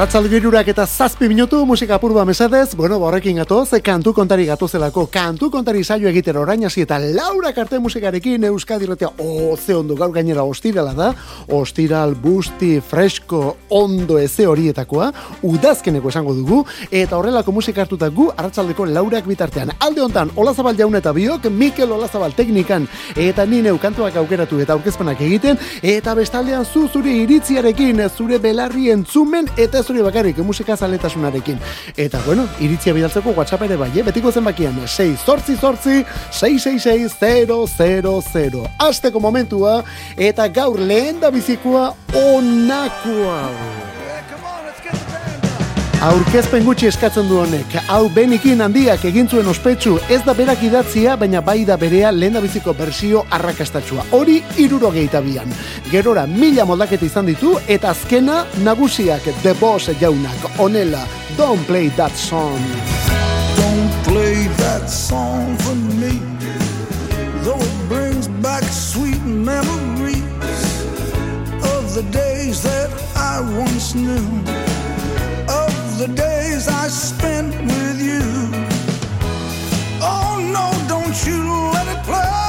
Arratzalgirurak eta zazpi minutu musika purba mesadez, bueno, borrekin ba, gatoz, kantu kontari gatozelako, kantu kontari saio egiten orain hasi eta laura karte musikarekin Euskadi retea, oh, ze ondo, gaur gainera ostirala da, ostiral, busti, fresko, ondo eze horietakoa, udazkeneko esango dugu, eta horrelako musika hartuta gu, arratzaldeko laurak bitartean. Alde hontan, Olazabal jaun eta biok, Mikel Olazabal teknikan, eta nine kantuak aukeratu eta aurkezpenak egiten, eta bestaldean zu zure iritziarekin, zure belarri entzumen, eta hori bakarrik, musika zaletasunarekin. Eta, bueno, iritzia bidaltzeko WhatsApp ere bai, eh? betiko zenbakian, 6 sortzi sortzi, 666 Azteko momentua, eta gaur lehen da bizikoa onakoa. Aurkezpen gutxi eskatzen du honek. Hau benikin handiak egin zuen ospetsu ez da berak idatzia, baina bai da berea lehen biziko bersio arrakastatxua. Hori irurogeita bian. Gerora mila moldaketa izan ditu eta azkena nagusiak The Boss jaunak. Onela, don't play that song. Don't play that song for me Though it brings back sweet memories Of the days that I once knew the days I spent with you. Oh no, don't you let it play.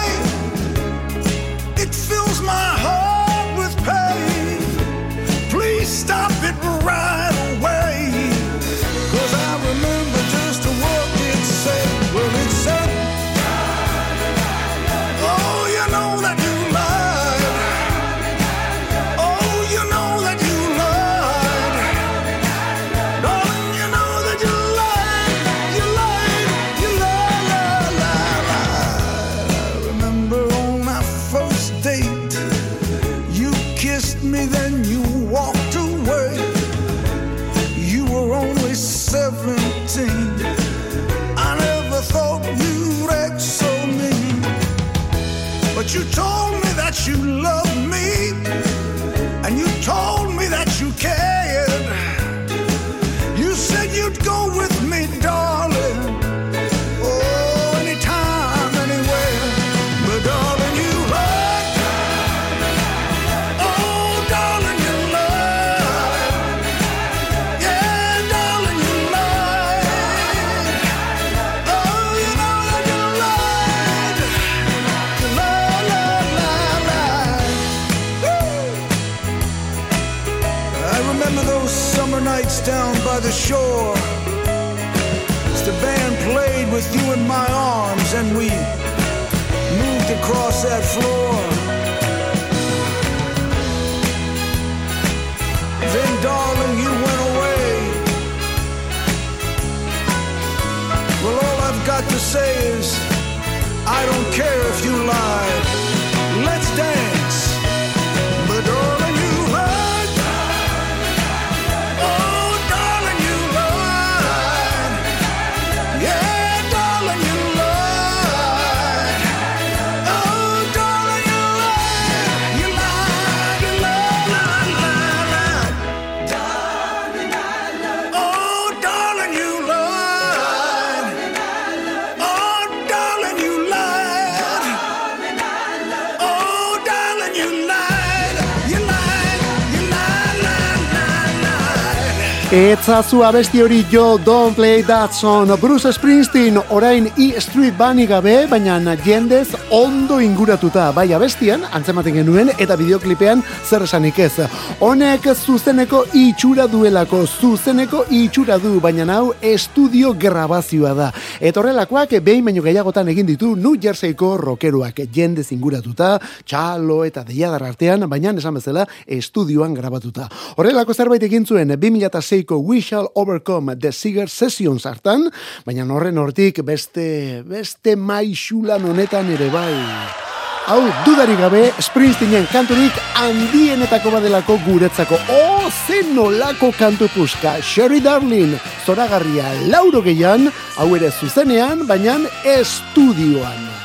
You told me that you loved Etzazu abesti hori jo Don't Play That Song. Bruce Springsteen orain E Street Bunny gabe baina jendez ondo inguratuta bai abestian antzematen genuen eta bideoklipean zer esanik ez honek zuzeneko itxura duelako zuzeneko itxura du baina hau estudio grabazioa da eta horrelakoak behin baino gehiagotan egin ditu New Jerseyko rockeroak jendez inguratuta txalo eta deiadar artean baina esan bezala estudioan grabatuta horrelako zerbait egin zuen 2006ko We Shall Overcome The Seeger Sessions hartan, baina horren hortik beste, beste maixulan honetan ere bai. Hau, dudari gabe, Springsteenen kanturik handienetako badelako guretzako. Oh, zen nolako kantu puska. Sherry Darling, zoragarria lauro gehian, hau ere zuzenean, baina estudioan.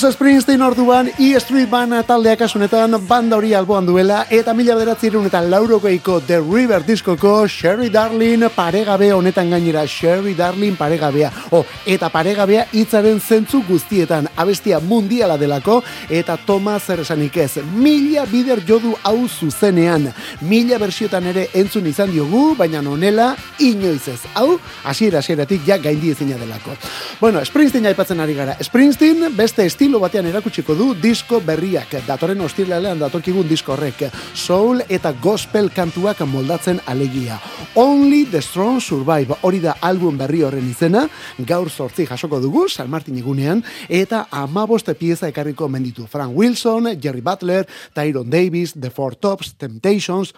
Bruce Springsteen orduan E Street Band taldeak asunetan banda hori alboan duela eta mila bederatzerun eta laurogeiko The River diskoko Sherry Darling paregabe honetan gainera Sherry Darling paregabea. O eta paregabea hitzaren zentzu guztietan abestia mundiala delako eta Thomas zer esanik ez. Mila bider jodu hau zuzenean. Mila bersiotan ere entzun izan diogu baina honela inoiz ez. Hau hasiera hasieratik ja gaindi ezina delako. Bueno Springsteen aipatzen ari gara. Springsteen beste estilo batean erakutsiko du disko berriak. Datorren ostiralean datorkigun disko horrek soul eta gospel kantuak moldatzen alegia. Only the Strong Survive hori da album berri horren izena. Gaur sortzi jasoko dugu San Martin egunean eta amaboste pieza ekarriko menditu Frank Wilson, Jerry Butler, Tyron Davis, The Four Tops, Temptations,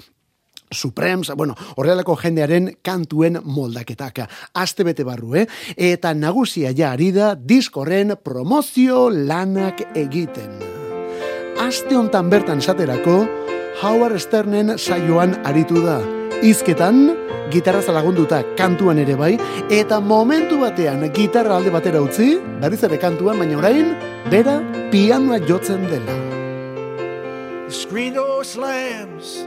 Supremes, bueno, horrelako jendearen kantuen moldaketak. Aste bete barru, eh? Eta nagusia ja ari da diskorren promozio lanak egiten. Aste hontan bertan esaterako, Howard Sternen saioan aritu da. Izketan, gitarra lagunduta kantuan ere bai, eta momentu batean gitarra alde batera utzi, berriz ere kantuan, baina orain, bera pianoa jotzen dela. The screen door slams,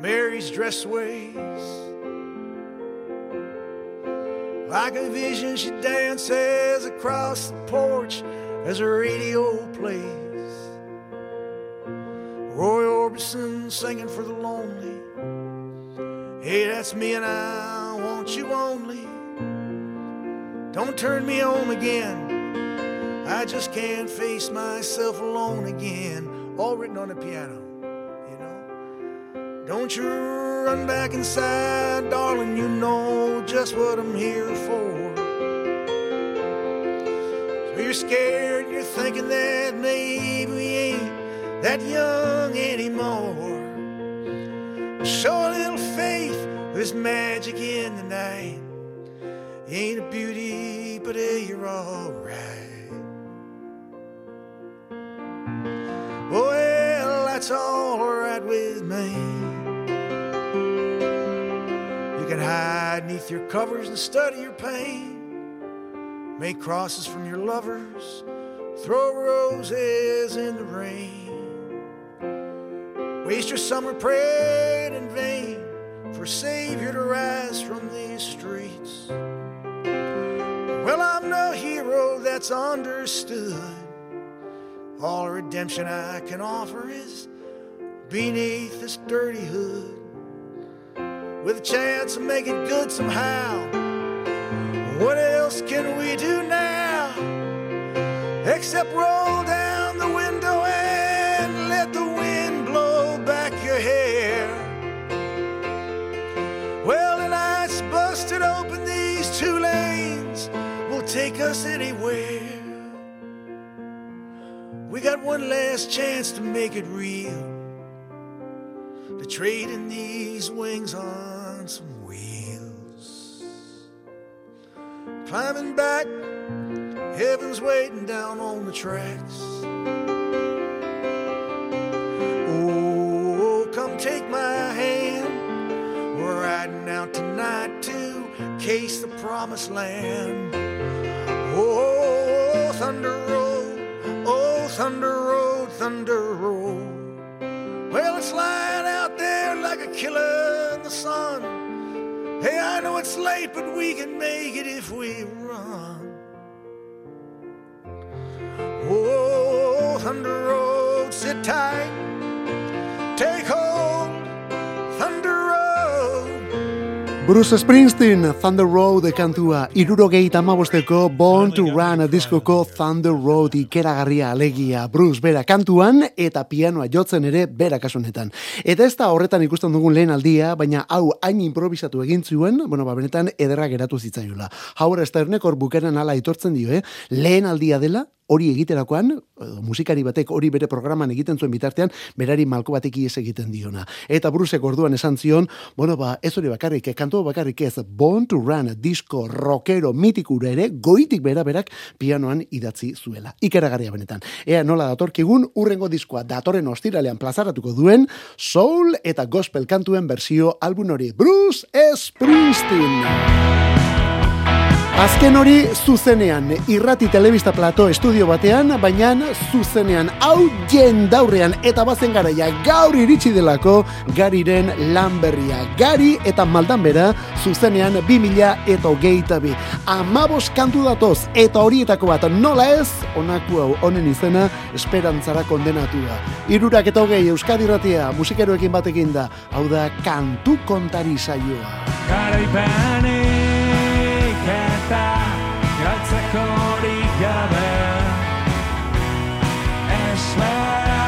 Mary's dress sways. Like a vision, she dances across the porch as her radio plays. Roy Orbison singing for the lonely. Hey, that's me, and I want you only. Don't turn me home again. I just can't face myself alone again. All written on the piano. Don't you run back inside, darling. You know just what I'm here for. So you're scared, you're thinking that maybe we ain't that young anymore. Show a little faith, there's magic in the night. Ain't a beauty, but hey, you're alright. Well, that's alright with me. Hide neath your covers and study your pain. Make crosses from your lovers, throw roses in the rain. Waste your summer praying in vain for a Savior to rise from these streets. Well, I'm no hero that's understood. All redemption I can offer is beneath this dirty hood. With a chance to make it good somehow. What else can we do now? Except roll down the window and let the wind blow back your hair. Well, tonight's busted open these two lanes will take us anywhere. We got one last chance to make it real. Trade in these wings on some wheels. Climbing back, heaven's waiting down on the tracks. Oh, come take my hand. We're riding out tonight to case the promised land. Oh, Thunder Road, oh, Thunder Road, Thunder Road. Well, it's like killer in the sun. Hey, I know it's late, but we can make it if we run. Oh, Thunder Road, sit tight. Bruce Springsteen, Thunder Road kantua, irurogei tamabosteko Born to Run diskoko Thunder Road ikeragarria alegia Bruce bera kantuan eta pianoa jotzen ere bera kasunetan. Eta ez da horretan ikusten dugun lehen aldia, baina hau hain improvisatu egin zuen, bueno, ba, benetan ederra geratu zitzaiola. Howard Sternek hor bukeran ala aitortzen dio, eh? lehen aldia dela, hori egiterakoan, musikari batek hori bere programan egiten zuen bitartean, berari malko batek ies egiten diona. Eta Brusek orduan esan zion, bueno, ba, ez hori bakarrik, kantu bakarrik ez, Born to Run disko rockero mitikura ere, goitik bera berak pianoan idatzi zuela. Ikeragarria benetan. Ea nola datorkigun, urrengo diskoa datorren ostiralean plazaratuko duen, soul eta gospel kantuen berzio album hori. Bruce Springsteen! Azken hori zuzenean, irrati telebista plato estudio batean, baina zuzenean, hau jendaurrean eta bazen garaia gaur iritsi delako gariren lanberria. Gari eta maldan bera zuzenean 2000 eta hogeita bi. Amabos kantu datoz eta horietako bat nola ez, onaku hau honen izena esperantzara kondenatua. Irurak eta hogei Euskadi irratia musikeroekin batekin da, hau da kantu kontari saioa. Garaipenik eta galtzeko horik gabe. Esperantzara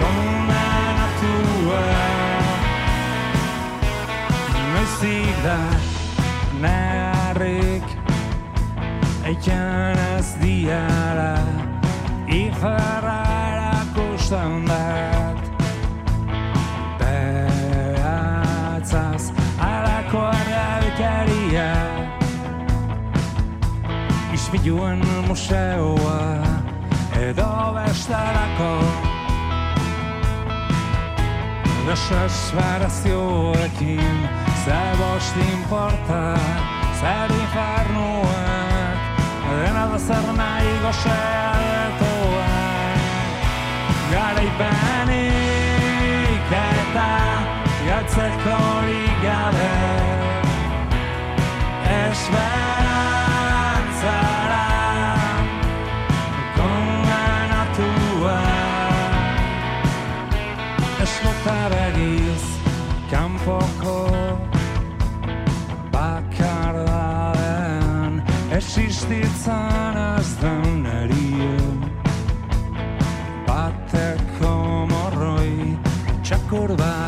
kondenatua Noizik da negarrik Eikan ez diara Iferra erakusten dat Ispiluen museoa edo bestarako Desesperazioekin Zer bost inporta Zer infernuak Dena da zer nahi gozea Garaipenik eta Galtzeko horik gabe Esperantzara Eslotaregiz Kanpoko Bakardadean Existitzen ez den erien Bateko morroi Txakur bat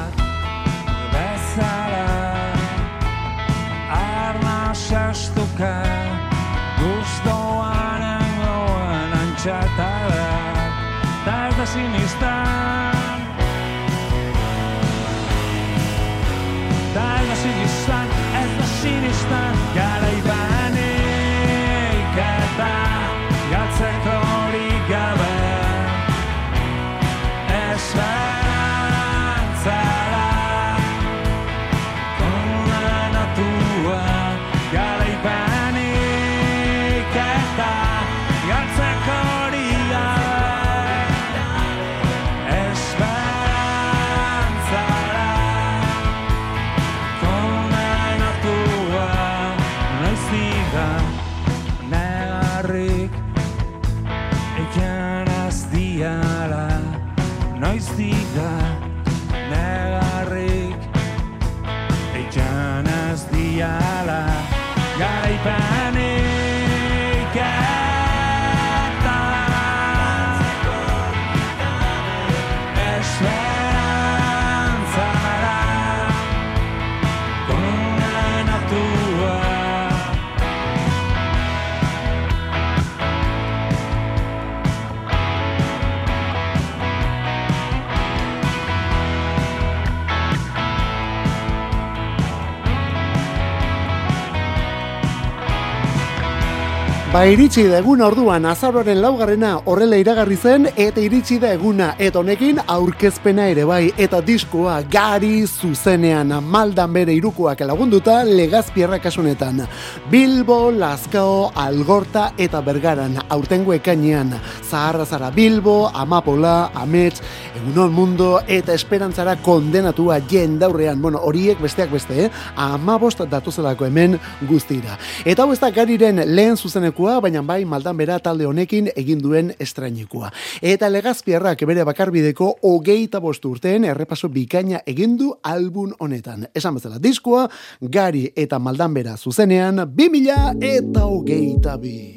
Ba, iritsi da egun orduan azaroaren laugarrena horrela iragarri zen eta iritsi da eguna eta honekin aurkezpena ere bai eta diskoa gari zuzenean maldan bere irukoak lagunduta legazpierra kasunetan. Bilbo, Lazkao, Algorta eta Bergaran aurtengo ekainean. Zaharra zara Bilbo, Amapola, Amets, Egunon Mundo eta Esperantzara kondenatua jendaurrean. Bueno, horiek besteak beste, eh? Amabost datuzelako hemen guztira. Eta hau ez da gariren lehen zuzenekua, baina bai maldan bera talde honekin egin duen estrainikoa. Eta legazpiarrak bere bakarbideko hogeita bost urteen errepaso bikaina egin du album honetan. Esan bezala diskoa, gari eta maldan bera zuzenean, 2000 eta hogeita bi.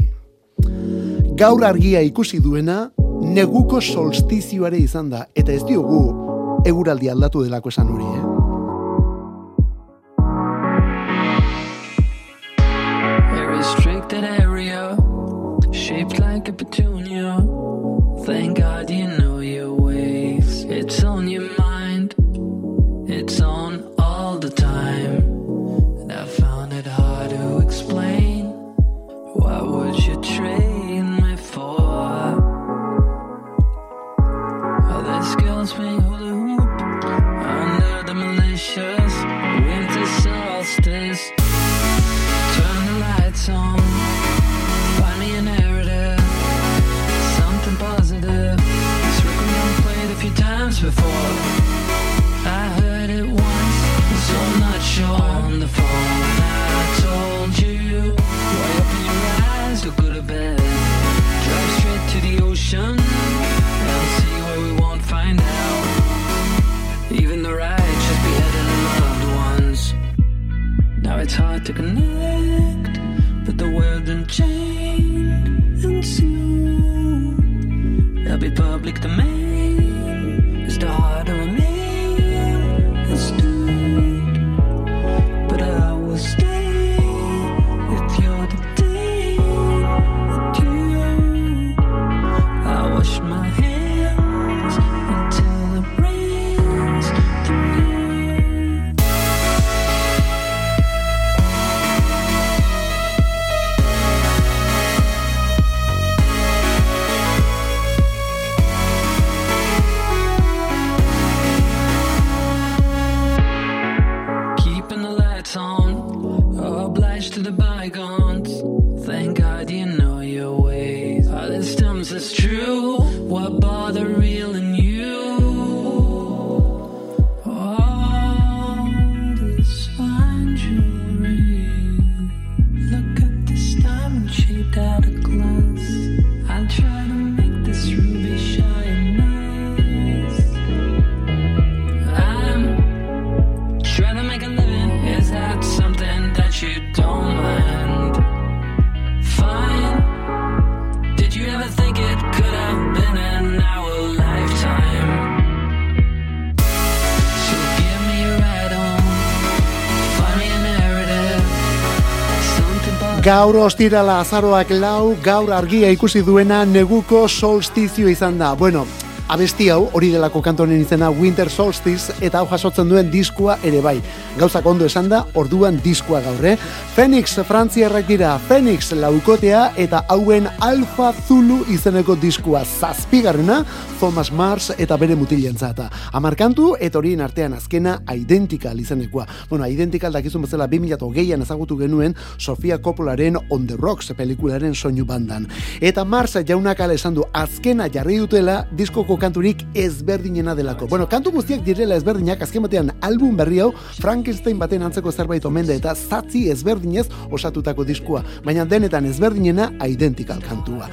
Gaur argia ikusi duena, neguko solstizioare izan da, eta ez diogu eguraldi aldatu delako esan hori, eh? A restricted area, shaped like a petunia. Thank God you know your ways. It's on before. Gaur ostirala azaroak lau, gaur argia ikusi duena neguko solstizio izan da. Bueno, abesti hau, hori delako kantonen izena Winter Solstice, eta hau jasotzen duen diskua ere bai. Gauzak ondo esan da, orduan diskua gaur, eh? Phoenix, Frantziarrak dira, Phoenix laukotea eta hauen Alpha Zulu izeneko diskua zazpigarrena, Thomas Mars eta bere mutilentzata. Amarkantu, eta horien artean azkena Identical izenekoa. Bueno, Identical dakizun bezala 2008an ezagutu genuen Sofia Coppolaren On the Rocks pelikularen soinu bandan. Eta Mars jaunak ala esan du azkena jarri dutela diskoko kanturik ezberdinena delako. Bueno, kantu guztiak direla ezberdinak azken batean album berri hau Frankenstein baten antzeko zerbait omende eta zatzi ezberdinez osatutako diskua, baina denetan ezberdinena Identical kantua.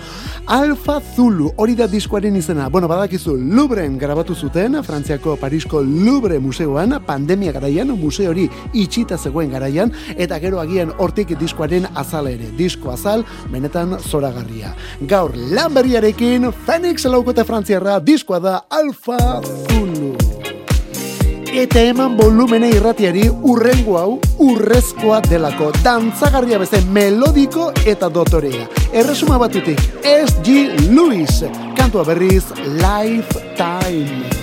Alpha Zulu, hori da diskoaren izena. Bueno, badakizu, Louvren grabatu zuten, Frantziako Parisko Louvre museoan, pandemia garaian, museo hori itxita zegoen garaian, eta gero agian hortik diskoaren azala ere. Disko azal, benetan zoragarria. Gaur, lan berriarekin, Phoenix laukote frantziarra, diskoa da Alpha Zulu. Eta eman volumene irratiari urrengo hau urrezkoa delako. Dantzagarria bezen melodiko eta dotorea. Erresuma batutik, S.G. Lewis. Kantua berriz, Lifetime.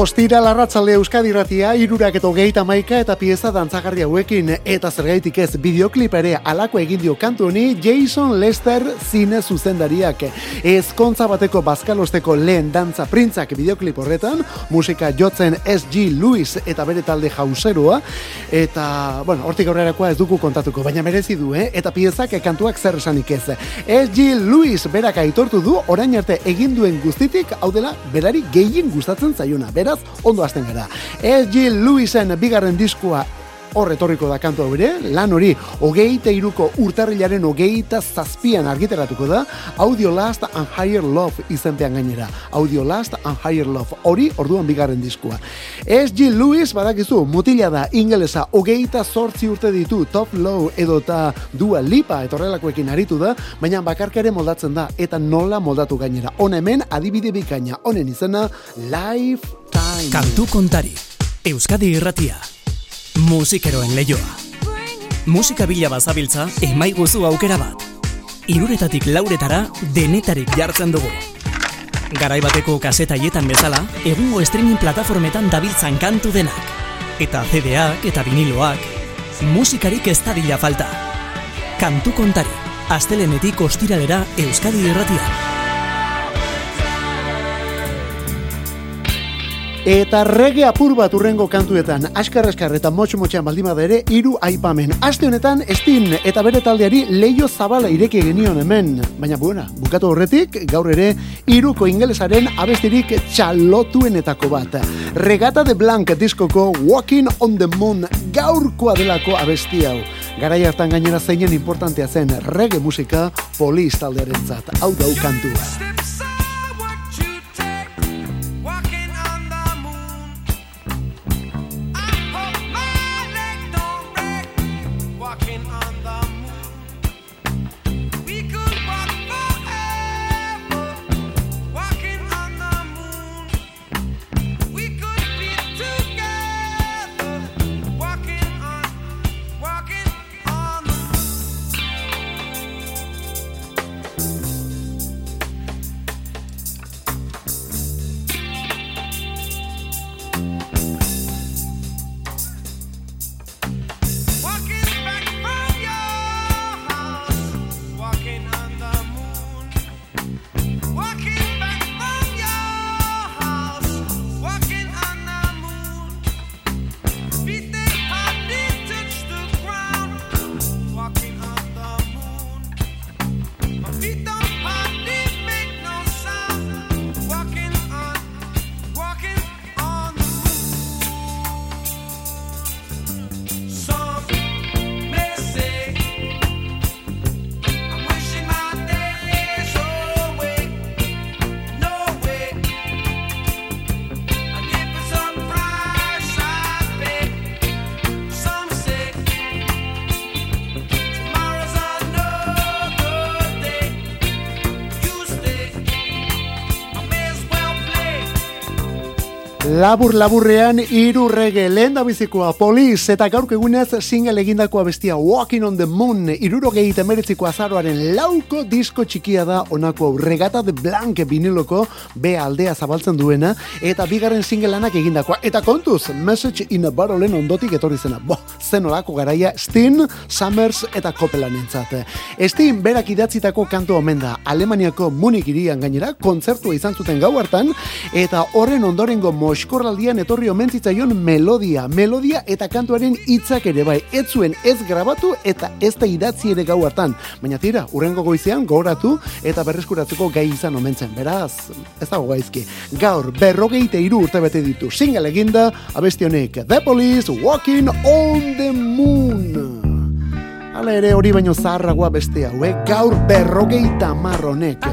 Ostira larratzalde Euskadi ratia, irurak eto geita maika eta pieza dantzagarri hauekin eta zergaitik ez videoklip ere alako egin dio kantu honi Jason Lester zine zuzendariak. Ezkontza bateko bazkalosteko lehen dantza printzak videoklip horretan, musika jotzen SG Lewis eta bere talde jauseroa, eta, bueno, hortik aurrerakoa ez dugu kontatuko, baina merezi du, eh? eta piezak kantuak zer esanik ez. SG Lewis berak aitortu du, orain arte egin duen guztitik, hau dela, berari gehien gustatzen zaiona. Beraz, ondo hasten gara. S.G. Lewisen bigarren diskua hor etorriko da kantu hau ere, lan hori hogeita iruko urtarrilaren hogeita zazpian argiteratuko da, Audio Last and Higher Love izenpean gainera. Audio Last and Higher Love, hori orduan bigarren diskua. S.G. Lewis, badakizu, mutila da ingelesa hogeita zortzi urte ditu, Top Low edota Dua Lipa etorrelakoekin aritu da, baina bakarkare moldatzen da, eta nola moldatu gainera. Hona hemen, adibide bikaina, honen izena, Lifetime. Kantu kontari. Euskadi irratia. Musikeroen leioa. Musika bila bazabiltza, emaiguzu aukera bat. Iruretatik lauretara, denetarik jartzen dugu. Garai bateko kasetaietan bezala, egungo streaming plataformetan dabiltzan kantu denak. Eta CD-ak eta viniloak, musikarik ez dadila falta. Kantu kontari, astelenetik ostiralera Euskadi irratian. Eta rege apur bat urrengo kantuetan, askar askar eta motxo motxean baldima da ere, hiru aipamen. Aste honetan, Estin eta bere taldeari leio zabala ireki genion hemen. Baina buena, bukatu horretik, gaur ere, hiruko ingelesaren abestirik txalotuenetako bat. Regata de Blanc diskoko Walking on the Moon gaurkoa delako abesti hau. Garai hartan gainera zeinen importantea zen rege musika poliz taldearen zat. Hau dau kantua. Walking Labur laburrean hiru rege lehen da bizikoa Police eta gaurko egunez single egindako bestia Walking on the Moon irurogei temeretziko azaroaren lauko disko txikia da onako hau. Regata de blank viniloko B aldea zabaltzen duena eta bigarren single lanak egindakoa. Eta kontuz Message in a Barrelen ondotik etorri zena. Bo, zen olako garaia Steen, Summers eta Copeland entzat Steen berak idatzitako kantu omen da. Alemaniako Munich irian gainera kontzertua izan zuten gau hartan eta horren ondorengo moskorraldian etorri omen zitzaion melodia, melodia eta kantuaren hitzak ere bai, ez zuen ez grabatu eta ez da idatzi ere gau hartan, baina tira, urrengo goizean gogoratu eta berreskuratzeko gai izan omen zen, beraz, ez dago gaizki. Gaur, berrogeite iru urte bete ditu, single eginda, abesti honek, The Police, Walking on the Moon. Hala ere hori baino zaharragoa beste hau, eh? gaur berrogeita marronek.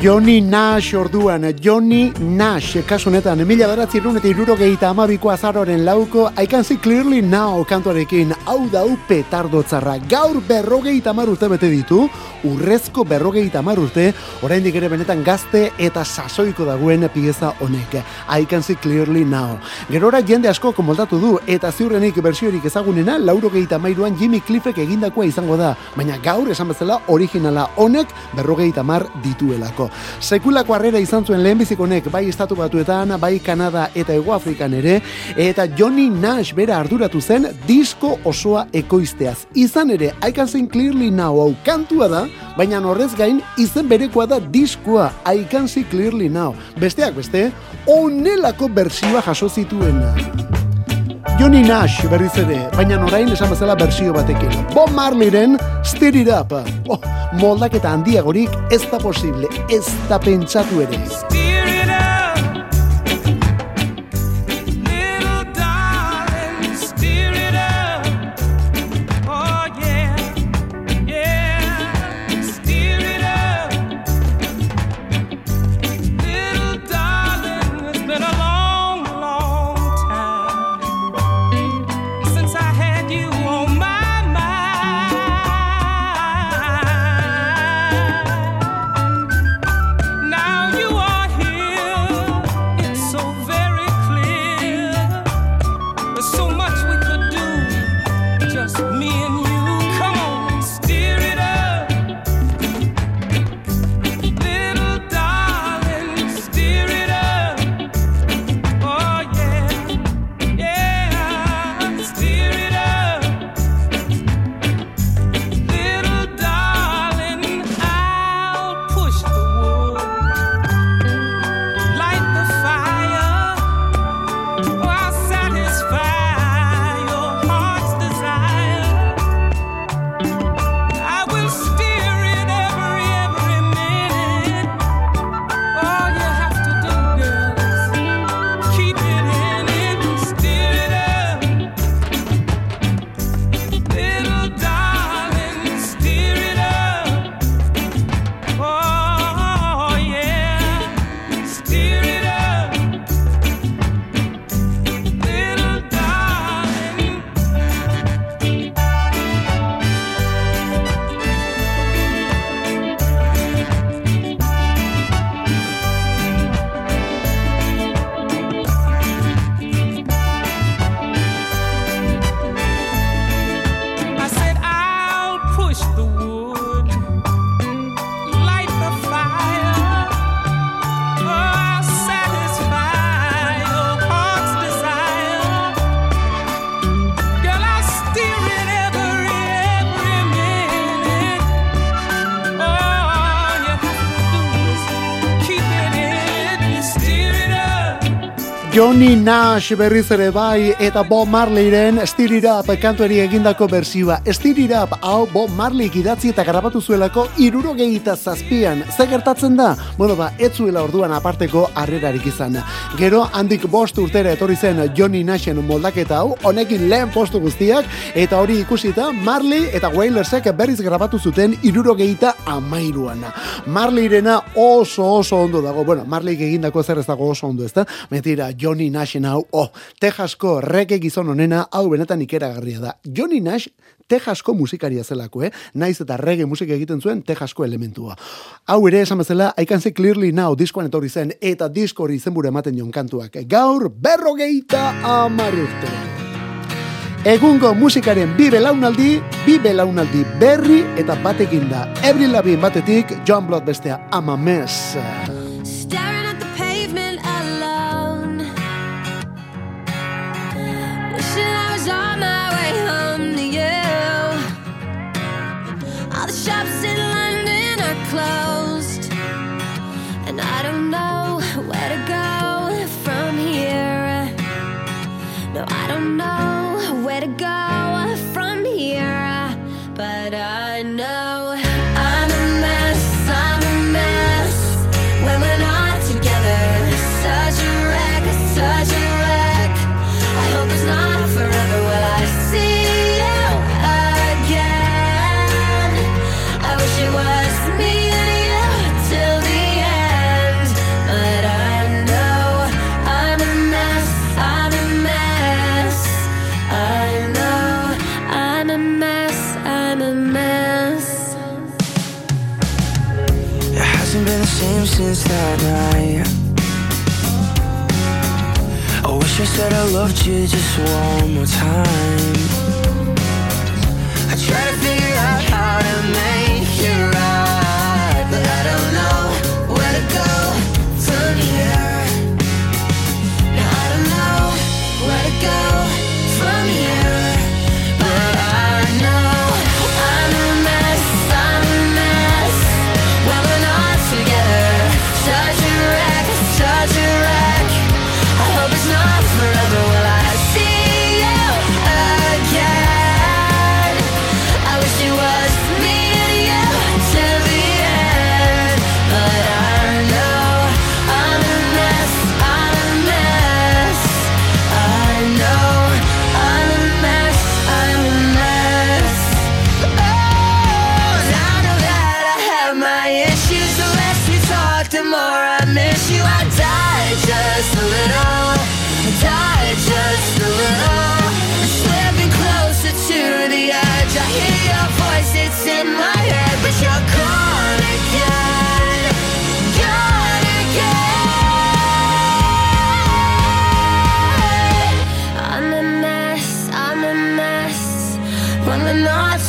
Johnny Nash orduan, Johnny Nash, kasu honetan, mila beratzi eta irurogeita amabiko azaroren lauko, I can see clearly now kantuarekin, hau dau petardotzarra, gaur berrogeita amar urte bete ditu, urrezko berrogeita amar urte, oraindik ere benetan gazte eta sasoiko dagoen pieza honek, I can see clearly now. Gerora jende asko moldatu du, eta ziurrenik bersiorik ezagunena, laurogeita mairuan Jimmy Cliffek egindakoa izango da, baina gaur esan bezala originala honek berrogeita amar dituelako. Sekulako harrera izan zuen lehenbizik honek bai estatu batuetan, bai Kanada eta Ego Afrikan ere, eta Johnny Nash bera arduratu zen disko osoa ekoizteaz. Izan ere, I can sing clearly now hau kantua da, baina horrez gain izen berekoa da diskoa I can see clearly now. Besteak beste, onelako bersioa jaso zituena. Johnny Nash berriz ere, baina orain esan bezala bersio batekin. Bob Marleyren Stir It Up. Oh, moldaketa handiagorik ez da posible, ez da pentsatu ere. Johnny Nash berriz ere bai eta Bob Marleyren Stir It Up kantuari egindako bersioa. Stir It Up hau Bob Marley idatzi eta grabatu zuelako irurogeita zazpian. Ze gertatzen da? Bueno ba, ez zuela orduan aparteko harrerarik izan. Gero handik bost urtera etorri zen Johnny Nashen moldaketa hau, honekin lehen postu guztiak, eta hori ikusita Marley eta Wailersek berriz grabatu zuten irurogeita amairuan. Marleyrena oso oso ondo dago. Bueno, Marley egindako zer ez dago oso ondo, ezta? Mentira, Johnny Nashen hau, oh, Texasko reggae gizon honena, hau benetan ikeragarria da. Johnny Nash Texasko musikaria zelako, eh? Naiz eta reggae musika egiten zuen Texasko elementua. Hau ere esan bezala, I can see clearly now diskoan etorri zen, eta disko hori izenburu ematen jon kantuak. Gaur, berrogeita amar urte. Egungo musikaren bi belaunaldi, bi belaunaldi berri eta batekin da. Every Lavigne batetik, John Blood bestea, I'm a shops in London are closed. And I don't know where to go from here. No, I don't know where to go from here. But I know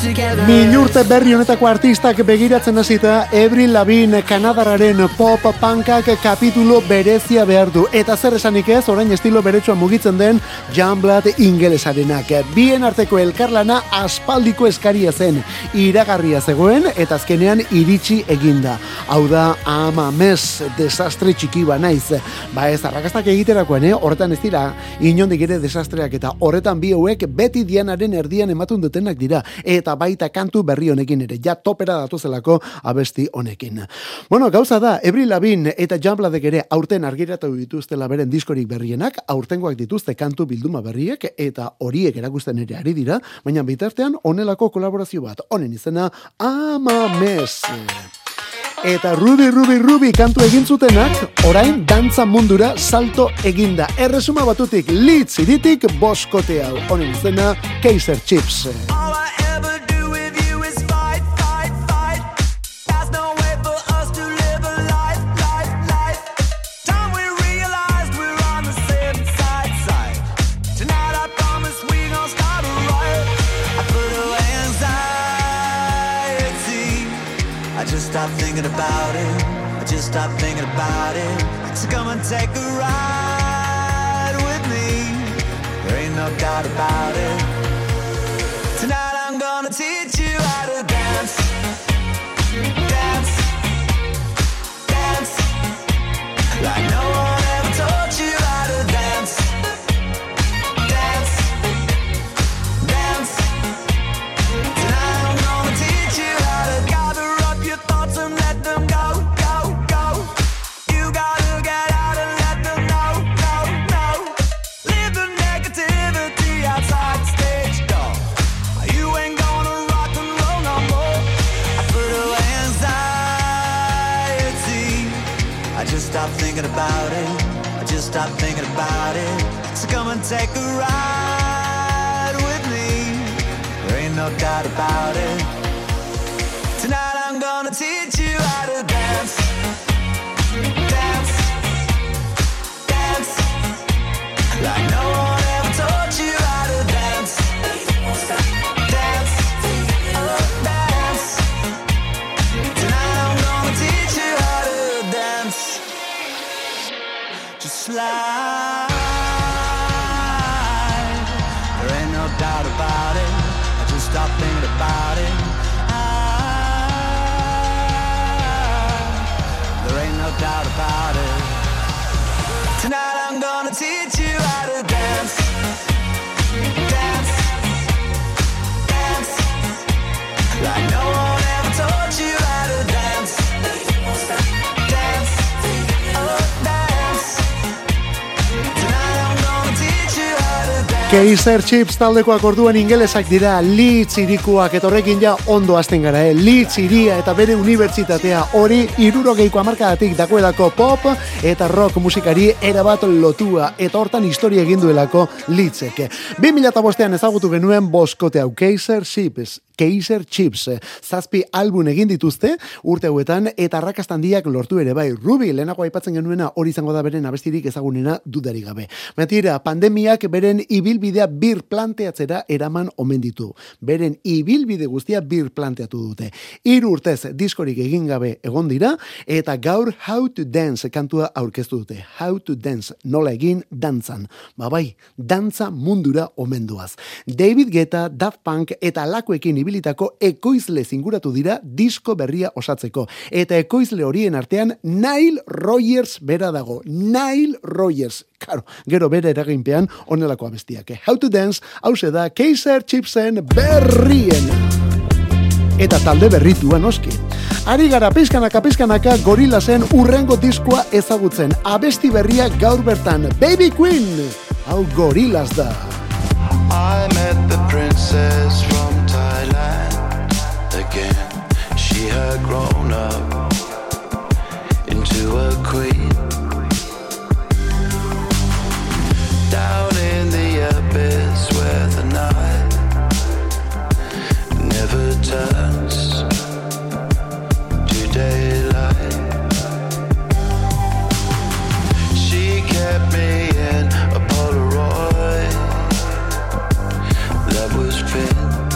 Together. Minurte berri honetako artistak begiratzen hasita Avril Lavigne Kanadararen pop punkak kapitulo berezia behar du. Eta zer esanik ez, orain estilo beretsua mugitzen den Jamblad ingelesarenak. Bien arteko elkarlana aspaldiko eskaria zen. Iragarria zegoen eta azkenean iritsi eginda. Hau da ama mes desastre txiki ba naiz. Ba ez arrakastak egiterakoan, eh? horretan ez dira inondik ere desastreak eta horretan bi hauek beti dianaren erdian ematun dutenak dira. Eta baita kantu berri honekin ere, ja topera datuzelako abesti honekin. Bueno, gauza da, Avril Lavigne eta Jambladek ere aurten argiratu dituztela beren diskorik berrienak, aurtengoak dituzte kantu bilduma berriek eta horiek erakusten ere ari dira, baina bitartean honelako kolaborazio bat, honen izena Ama Mes. Eta Ruby Ruby Ruby kantu egin zutenak, orain dantza mundura salto eginda. Erresuma batutik, litz iritik boskote hau. Honen izena, Kaiser Chips. Stopped thinking about it. I just stopped thinking about it. So come and take a ride with me. There ain't no doubt about it. Kaiser Chips taldekoak orduan ingelesak dira Leeds irikuak eta horrekin ja ondo hasten gara, eh? Leeds iria eta bere unibertsitatea hori irurogeiko amarkadatik dagoelako pop eta rock musikari erabat lotua eta hortan historia egin duelako Leedsek. 2005ean ezagutu genuen boskote hau Kaiser Chips Kaiser Chips. Zazpi album egin dituzte urte hauetan eta arrakasta handiak lortu ere bai. Ruby lehenago aipatzen genuena hori izango da beren abestirik ezagunena dudari gabe. Matira, pandemiak beren ibilbidea bir planteatzera eraman omen ditu. Beren ibilbide guztia bir planteatu dute. Hiru urtez diskorik egin gabe egon dira eta gaur How to Dance kantua aurkeztu dute. How to Dance nola egin dantzan. Ba bai, dantza mundura omenduaz. David Guetta, Daft Punk eta lakoekin ibilitako ekoizle zinguratu dira disko berria osatzeko. Eta ekoizle horien artean Nile Rogers bera dago. Nile Rogers. Karo, gero bere eraginpean onelako abestiak. How to Dance, hause da Kaiser Chipsen berrien eta talde berritua noski. Ari gara pizkanaka pizkanaka gorila zen urrengo diskoa ezagutzen. Abesti berria gaur bertan. Baby Queen! Hau gorilas da. I met that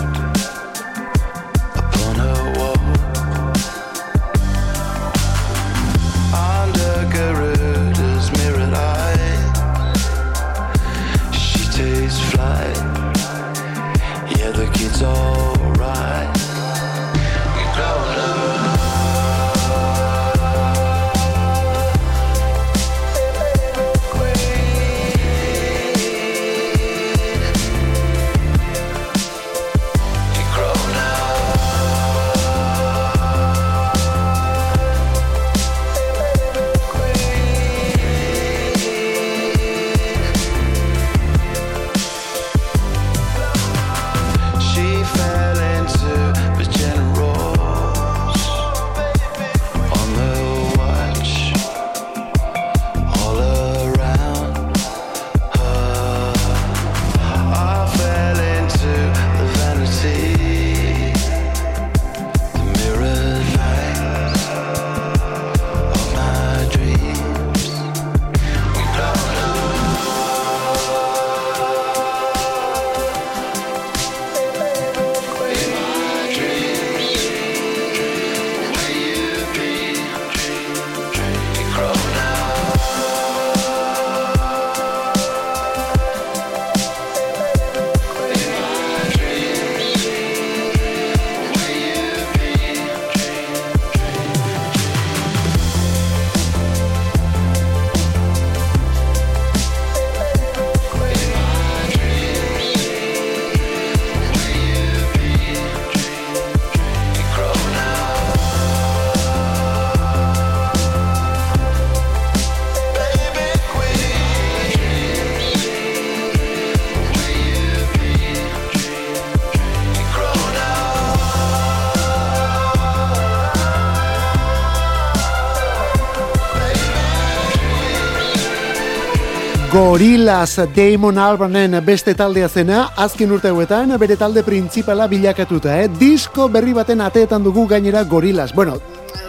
Gorillaz Damon Albarnen beste taldea zena, azken urte hauetan bere talde printzipala bilakatuta, eh? Disko berri baten ateetan dugu gainera Gorillaz. Bueno,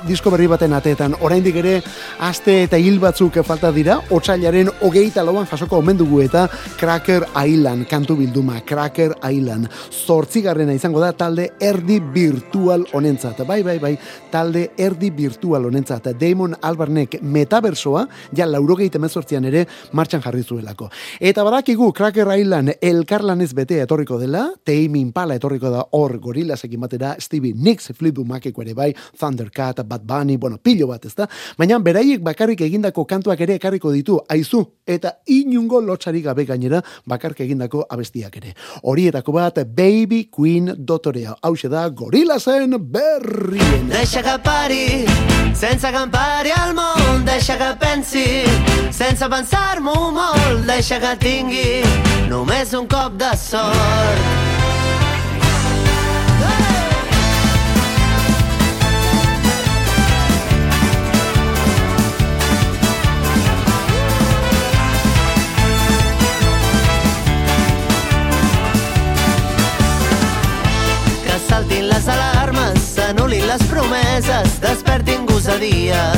disko berri baten ateetan, oraindik ere aste eta hil batzuk falta dira, otsailaren hogeita lauan jasoko omen dugu eta Cracker Island, kantu bilduma, Cracker Island. Zortzigarrena izango da talde erdi virtual honentzat. Bai, bai, bai, talde erdi virtual honentzat. Damon Albarnek metaversoa, ja laurogeita mezortzian ere martxan jarri zuelako. Eta badakigu Cracker Island elkarlanez betea etorriko dela, Tame Impala etorriko da hor gorillasekin batera, Stevie Nicks, Fleetwood Maceko ere bai, Thundercat, Bad Bunny, bueno, pilo bat, ezta? Baina beraiek bakarrik egindako kantuak ere ekarriko ditu, aizu, eta inungo lotxari gabe gainera bakarrik egindako abestiak ere. Horietako bat, Baby Queen dotorea. Hau da, gorillasen berrien. Deixa que pari, sense que pari el món, deixa que pensi, sense pensar-m'ho molt, deixa que tingui només un cop de sort. Les promeses, despertin gosadia.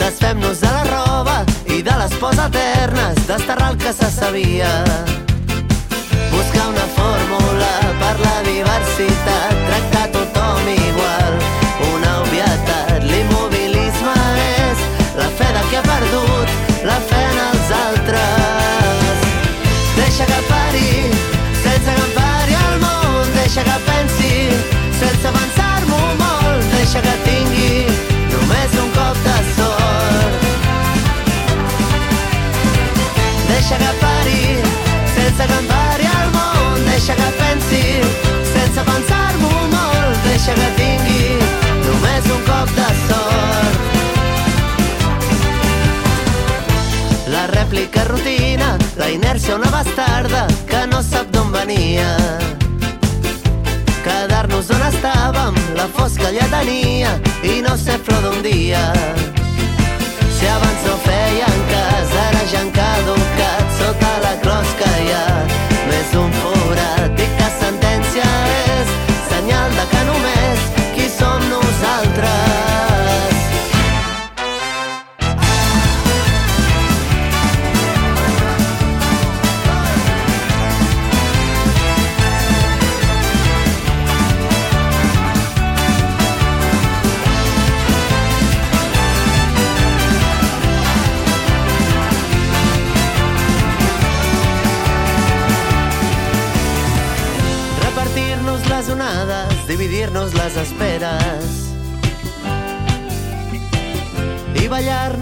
Desfem-nos de la roba i de les pors eternes, desterrar el que se sabia. Buscar una fórmula per la diversitat, tractar tothom igual, una obvietat. L'immobilisme és la fe de qui ha perdut, la fe en els altres. Deixa que pari, sense que pari el món, deixa que pensi, sense pensar-m'ho molt, deixa que tingui només un cop de sort. Deixa que pari, sense que em pari el món, deixa que pensi, sense pensar-m'ho molt, deixa que tingui només un cop de sort. La rèplica rutina, la inèrcia una bastarda que no sap d'on venia. Quedar-nos on estàvem, la fosca ja tenia i no ser flor d'un dia. Si abans no feien cas, ara ja han caducat sota la closca hi ha més un forat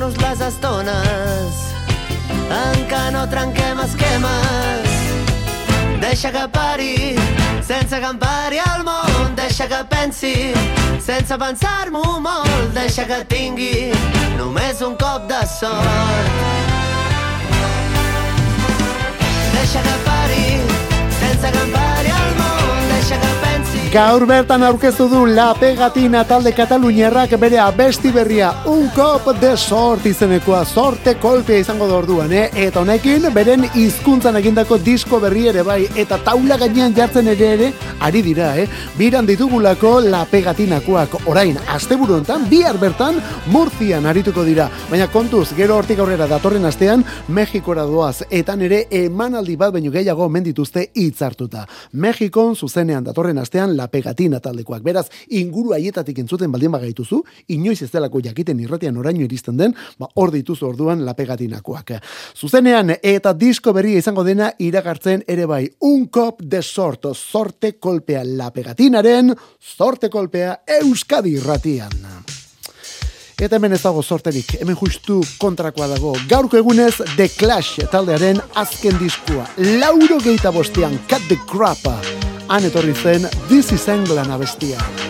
ballar-nos les estones en què no trenquem esquemes. Deixa que pari, sense que em pari el món, deixa que pensi, sense pensar-m'ho molt, deixa que tingui només un cop de sort. Deixa que pari, sense que em pari el món, deixa que pensi... Gaur bertan aurkeztu du La Pegatina talde Kataluniarrak bere abesti berria Un cop de sort izenekoa sorte kolpea izango da orduan, eh? Eta honekin beren hizkuntzan egindako disko berri ere bai eta taula gainean jartzen ere ere ari dira, eh? Biran ditugulako La Pegatinakoak orain asteburu hontan bihar bertan Murtzian arituko dira, baina kontuz gero hortik aurrera datorren astean Mexikora doaz eta nere emanaldi bat baino gehiago omen dituzte hitzartuta. Mexikon zuzenean datorren astean La Pegatina taldekoak. Beraz, inguru haietatik entzuten baldin bagaituzu, inoiz ez delako jakiten irratian oraino iristen den, ba, hor dituzu orduan La Pegatinakoak. Zuzenean eta disko berria izango dena iragartzen ere bai, un cop de sorto, sorte kolpea La Pegatinaren, sorte kolpea Euskadi irratian. Eta hemen ez dago sorterik, hemen justu kontrakoa dago. Gaurko egunez The Clash taldearen azken diskua. Lauro geita bostean, Cut the Crap. Han etorri zen This is England abestia.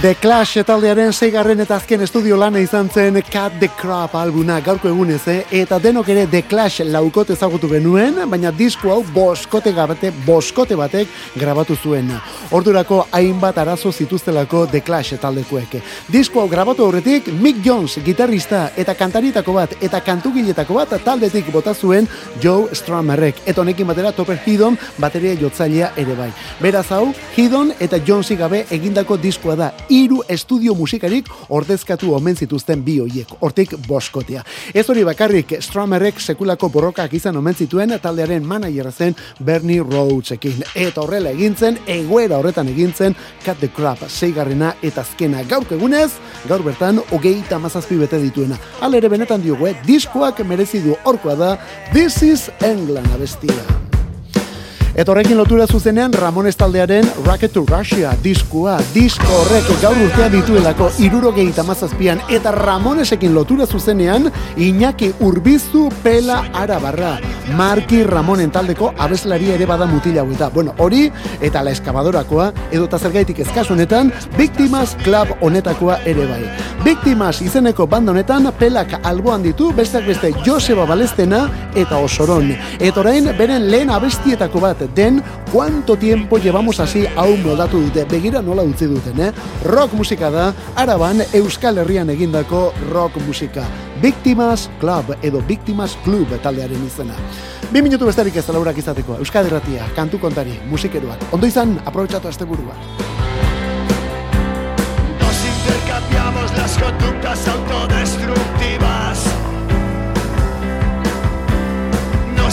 The Clash taldearen zeigarren eta azken estudio lana izan zen Cut the Crap albuna gaurko egunez, eh? eta denok ere The Clash laukot ezagutu genuen, baina disko hau boskote gabate, boskote batek grabatu zuen. Ordurako hainbat arazo zituztelako The Clash taldekoek. Disko hau grabatu horretik Mick Jones, gitarrista eta kantaritako bat eta kantugiletako bat taldetik bota zuen Joe Strummerrek. Eta honekin batera Topper Hidon bateria jotzailea ere bai. Beraz hau, Hidon eta Jonesi gabe egindako diskoa da. Hiru estudio musikarik ordezkatu omen zituzten bi hoiek. Hortik boskotea. Ez hori bakarrik Strummerrek sekulako borrokak izan omen zituen taldearen managerra zen Bernie Rhodesekin. Eta horrela egintzen, egoera horretan egintzen Cut the Crap, zeigarrena eta azkena gaurko egunez, gaur bertan hogeita mazazpi bete dituena. Hala ere benetan diogu, eh? diskoak merezi du horkoa da This is England abestia. Eta horrekin lotura zuzenean Ramones taldearen Rocket to Russia diskua, disko horrek gaur urtea dituelako irurogeita mazazpian eta Ramonesekin lotura zuzenean Iñaki Urbizu Pela Arabarra, Marki Ramonen taldeko abeslaria ere bada mutila eta. Bueno, hori eta la eskabadorakoa edo zergaitik ezkasu honetan Victimas Club honetakoa ere bai. Victimas izeneko banda honetan pelak alboan ditu besteak beste Joseba Balestena eta Osoron. Eta orain beren lehen abestietako bat den cuánto tiempo llevamos así hau moldatu dute. Begira nola utzi duten, eh? Rock musika da, araban Euskal Herrian egindako rock musika. Victimas Club edo Victimas Club taldearen izena. Bi minutu besterik ez laurak izateko. Euskadi Ratia, kantu kontari, musikeroak. Ondo izan, aprobetxatu azte burua. Nos intercambiamos las conductas autodestructivas.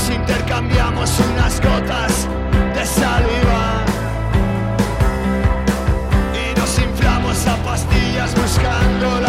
Intercambiamos unas gotas de saliva. Y nos inflamos a pastillas buscando la